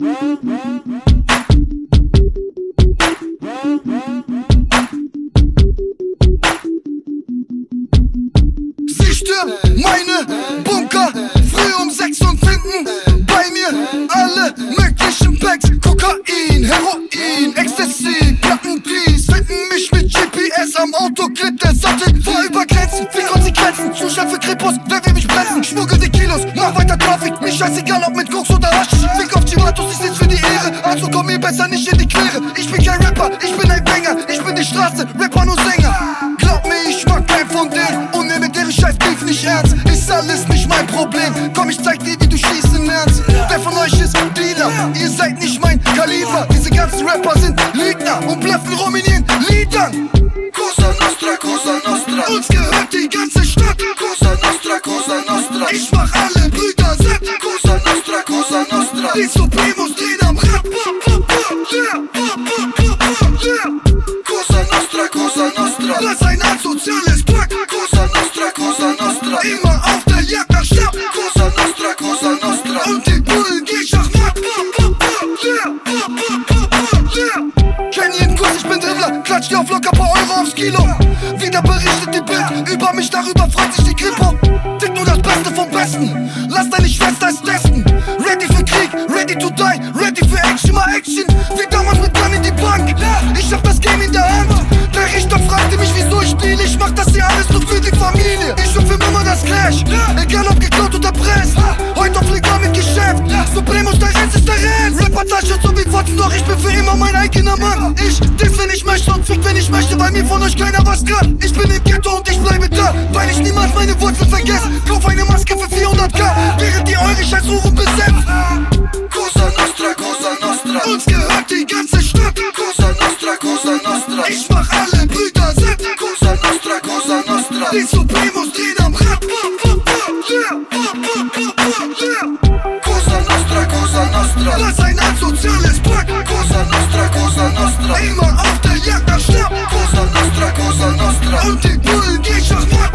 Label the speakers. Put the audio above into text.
Speaker 1: Sie stürmen meine Bunker früh um sechs und finden bei mir alle möglichen Packs: Kokain, Heroin, Ecstasy, Plattendienst. Finden mich mit GPS am Autoclip, der Sattel war über Grenzen. Viel Konsequenzen, Zustand für Kripos, wer will mich bremsen? Schmuggel die Kilos, mach weiter Traffic, mich scheißegal, ob mit Straße, Rapper nur Sänger Glaub mir, ich mag kein von denen Und nehme deren Scheiß Beef nicht ernst. Ist alles nicht mein Problem. Komm, ich zeig dir, wie du schießen lernst. Wer von euch ist Dealer? Ihr seid nicht mein Kaliber. Diese ganzen Rapper sind Lügner Und bluffen rum in ihren Liedern.
Speaker 2: Cosa Nostra, Cosa Nostra.
Speaker 1: Uns gehört die ganze Stadt.
Speaker 2: Cosa Nostra, Cosa Nostra.
Speaker 1: Ich mach alle Brüder satt.
Speaker 2: Cosa Nostra, Cosa Nostra.
Speaker 1: Die Supremos drehen am Rad Yeah, Lass ein asoziales Pack
Speaker 2: Cosa Nostra, Cosa Nostra.
Speaker 1: Immer auf der Jagd nach Stadt
Speaker 2: Cosa Nostra, Cosa Nostra
Speaker 1: Und die Bullen geh Schachmatt Kenn jeden Kurs, ich bin Dribbler Klatsch dir auf locker paar Euro aufs Kilo. Wieder berichtet die Bild. Über mich, darüber freut sich die Kripo. Dick nur das Beste vom Besten. Lass deine Schwester es testen Doch ich bin für immer mein eigener Mann. Ich diss, wenn ich möchte und fick, wenn ich möchte. Weil mir von euch keiner was kann. Ich bin im Ghetto und ich bleibe da Weil ich niemals meine Wurzeln vergesse. Kauf eine Maske für 400k Während die eure scheiß besetzt.
Speaker 2: Cosa Nostra, Cosa Nostra.
Speaker 1: Uns gehört die ganze Stadt.
Speaker 2: Cosa Nostra, Cosa Nostra.
Speaker 1: Ich mach alle Brüder satt.
Speaker 2: Cosa Nostra, Cosa Nostra.
Speaker 1: Die Supremos
Speaker 2: Cosa Nostra.
Speaker 1: Immer auf der Jagd nach Schnapp
Speaker 2: Cosa Nostra, Cosa Nostra.
Speaker 1: Und die Bullen, die Schachmatt,